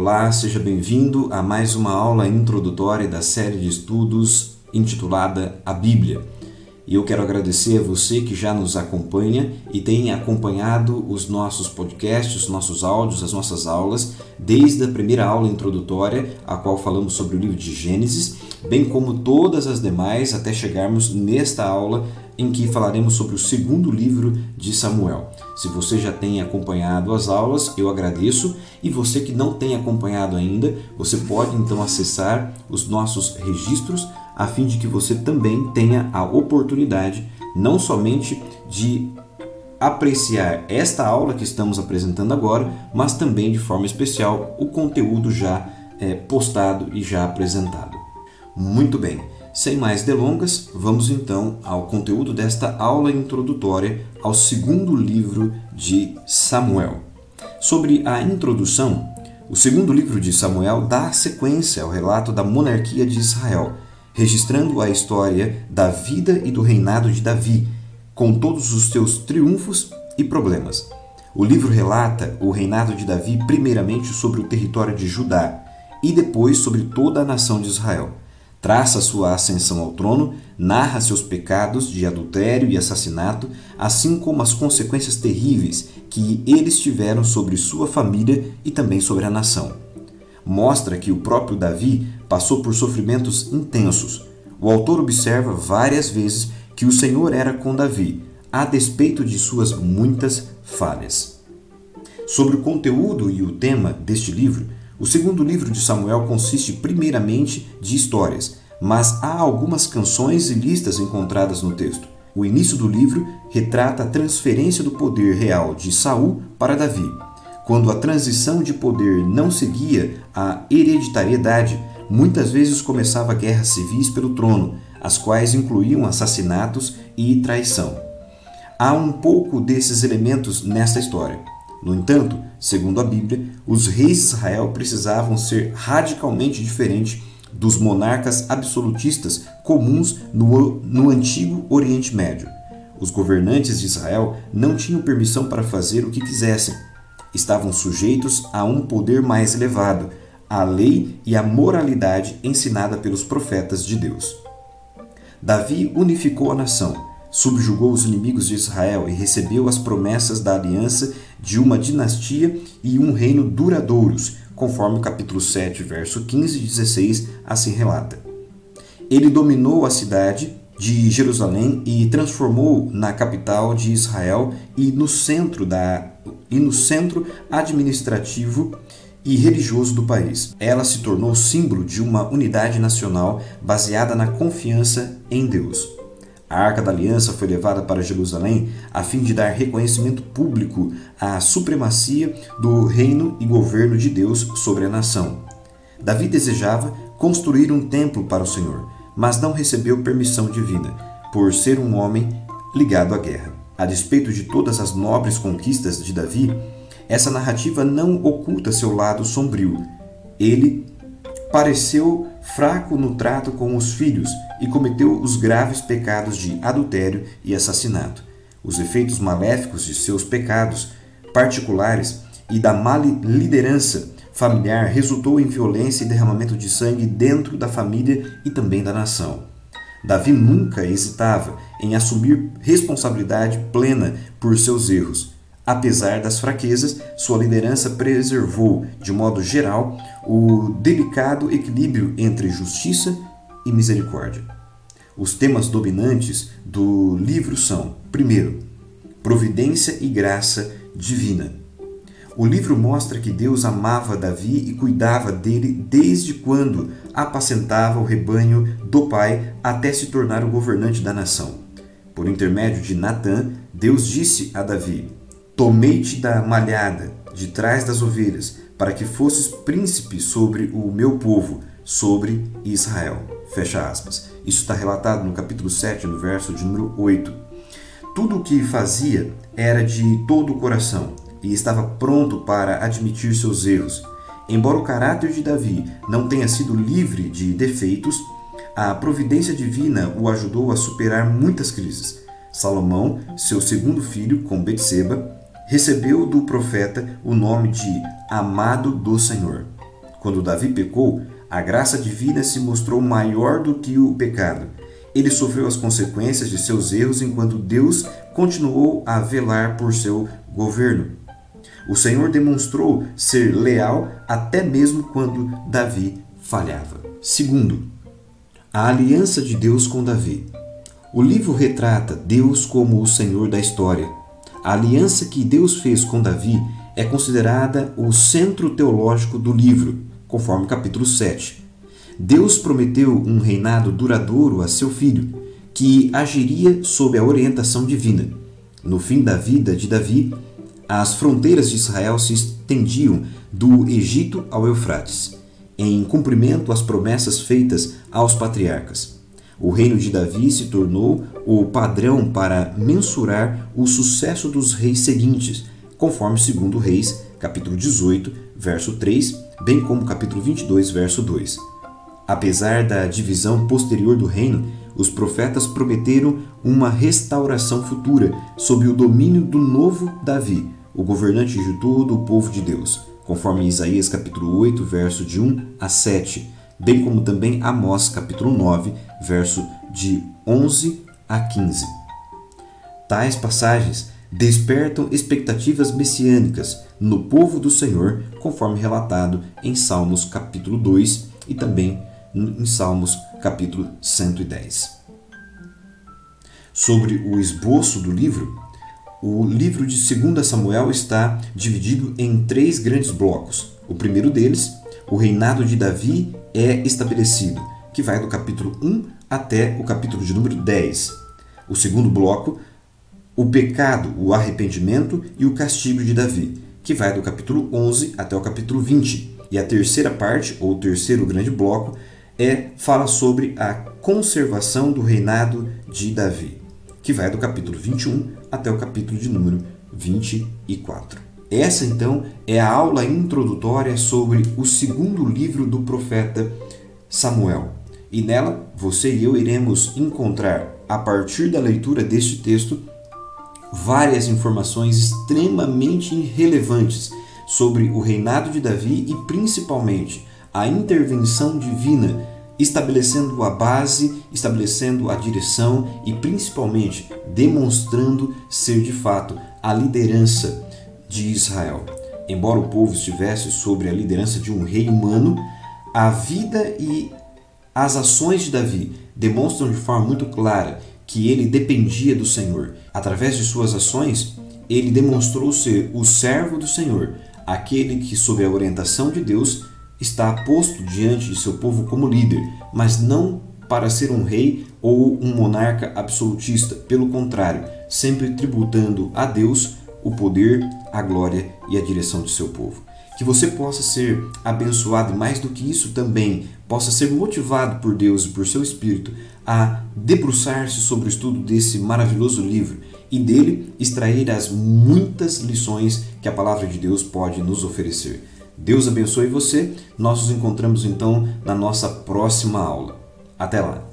Olá, seja bem-vindo a mais uma aula introdutória da série de estudos intitulada A Bíblia. E eu quero agradecer a você que já nos acompanha e tem acompanhado os nossos podcasts, os nossos áudios, as nossas aulas, desde a primeira aula introdutória, a qual falamos sobre o livro de Gênesis, bem como todas as demais, até chegarmos nesta aula em que falaremos sobre o segundo livro de Samuel. Se você já tem acompanhado as aulas, eu agradeço, e você que não tem acompanhado ainda, você pode então acessar os nossos registros a fim de que você também tenha a oportunidade não somente de apreciar esta aula que estamos apresentando agora, mas também de forma especial o conteúdo já é, postado e já apresentado. Muito bem, sem mais delongas, vamos então ao conteúdo desta aula introdutória ao segundo livro de Samuel. Sobre a introdução, o segundo livro de Samuel dá sequência ao relato da monarquia de Israel registrando a história da vida e do reinado de Davi, com todos os seus triunfos e problemas. O livro relata o reinado de Davi primeiramente sobre o território de Judá e depois sobre toda a nação de Israel. Traça sua ascensão ao trono, narra seus pecados de adultério e assassinato, assim como as consequências terríveis que eles tiveram sobre sua família e também sobre a nação mostra que o próprio Davi passou por sofrimentos intensos. O autor observa várias vezes que o Senhor era com Davi, a despeito de suas muitas falhas. Sobre o conteúdo e o tema deste livro, o segundo livro de Samuel consiste primeiramente de histórias, mas há algumas canções e listas encontradas no texto. O início do livro retrata a transferência do poder real de Saul para Davi quando a transição de poder não seguia a hereditariedade, muitas vezes começava guerras civis pelo trono, as quais incluíam assassinatos e traição. Há um pouco desses elementos nesta história. No entanto, segundo a Bíblia, os reis de Israel precisavam ser radicalmente diferentes dos monarcas absolutistas comuns no, no antigo Oriente Médio. Os governantes de Israel não tinham permissão para fazer o que quisessem, estavam sujeitos a um poder mais elevado, a lei e a moralidade ensinada pelos profetas de Deus. Davi unificou a nação, subjugou os inimigos de Israel e recebeu as promessas da aliança de uma dinastia e um reino duradouros, conforme o capítulo 7, verso 15 e 16 assim relata. Ele dominou a cidade de Jerusalém e transformou na capital de Israel e no centro da e no centro administrativo e religioso do país. Ela se tornou símbolo de uma unidade nacional baseada na confiança em Deus. A Arca da Aliança foi levada para Jerusalém a fim de dar reconhecimento público à supremacia do reino e governo de Deus sobre a nação. Davi desejava construir um templo para o Senhor, mas não recebeu permissão divina, por ser um homem ligado à guerra. A despeito de todas as nobres conquistas de Davi, essa narrativa não oculta seu lado sombrio. Ele pareceu fraco no trato com os filhos e cometeu os graves pecados de adultério e assassinato. Os efeitos maléficos de seus pecados particulares e da má liderança familiar resultou em violência e derramamento de sangue dentro da família e também da nação. Davi nunca hesitava em assumir responsabilidade plena por seus erros. Apesar das fraquezas, sua liderança preservou, de modo geral, o delicado equilíbrio entre justiça e misericórdia. Os temas dominantes do livro são: primeiro, providência e graça divina. O livro mostra que Deus amava Davi e cuidava dele desde quando apacentava o rebanho do pai até se tornar o governante da nação. Por intermédio de Natã, Deus disse a Davi: Tomei-te da malhada, de trás das ovelhas, para que fosses príncipe sobre o meu povo, sobre Israel. Fecha aspas. Isso está relatado no capítulo 7, no verso de número 8. Tudo o que fazia era de todo o coração e estava pronto para admitir seus erros. Embora o caráter de Davi não tenha sido livre de defeitos, a providência divina o ajudou a superar muitas crises. Salomão, seu segundo filho, com Betseba, recebeu do profeta o nome de Amado do Senhor. Quando Davi pecou, a graça divina se mostrou maior do que o pecado. Ele sofreu as consequências de seus erros enquanto Deus continuou a velar por seu governo. O Senhor demonstrou ser leal até mesmo quando Davi falhava. Segundo, a aliança de Deus com Davi. O livro retrata Deus como o Senhor da história. A aliança que Deus fez com Davi é considerada o centro teológico do livro, conforme o capítulo 7. Deus prometeu um reinado duradouro a seu filho, que agiria sob a orientação divina. No fim da vida de Davi, as fronteiras de Israel se estendiam do Egito ao Eufrates, em cumprimento às promessas feitas aos patriarcas. O reino de Davi se tornou o padrão para mensurar o sucesso dos reis seguintes, conforme 2 Reis, capítulo 18, verso 3, bem como capítulo 22, verso 2. Apesar da divisão posterior do reino, os profetas prometeram uma restauração futura sob o domínio do novo Davi, o governante de todo o povo de Deus, conforme Isaías capítulo 8, verso de 1 a 7, bem como também Amós capítulo 9, verso de 11 a 15. Tais passagens despertam expectativas messiânicas no povo do Senhor, conforme relatado em Salmos capítulo 2 e também em Salmos capítulo 110. Sobre o esboço do livro, o livro de 2 Samuel está dividido em três grandes blocos. O primeiro deles, o reinado de Davi é estabelecido, que vai do capítulo 1 até o capítulo de número 10. O segundo bloco, o pecado, o arrependimento e o castigo de Davi, que vai do capítulo 11 até o capítulo 20. E a terceira parte, ou o terceiro grande bloco, é fala sobre a conservação do reinado de Davi, que vai do capítulo 21 até o capítulo de número 24. Essa então é a aula introdutória sobre o segundo livro do profeta Samuel. E nela você e eu iremos encontrar, a partir da leitura deste texto, várias informações extremamente relevantes sobre o reinado de Davi e principalmente a intervenção divina, estabelecendo a base, estabelecendo a direção e principalmente demonstrando ser de fato a liderança de Israel. Embora o povo estivesse sobre a liderança de um rei humano, a vida e as ações de Davi demonstram de forma muito clara que ele dependia do Senhor. Através de suas ações, ele demonstrou ser o servo do Senhor, aquele que, sob a orientação de Deus, está posto diante de seu povo como líder, mas não para ser um rei ou um monarca absolutista. Pelo contrário, sempre tributando a Deus o poder, a glória e a direção de seu povo. Que você possa ser abençoado e mais do que isso também possa ser motivado por Deus e por seu Espírito a debruçar-se sobre o estudo desse maravilhoso livro e dele extrair as muitas lições que a palavra de Deus pode nos oferecer. Deus abençoe você. Nós nos encontramos então na nossa próxima aula. Até lá!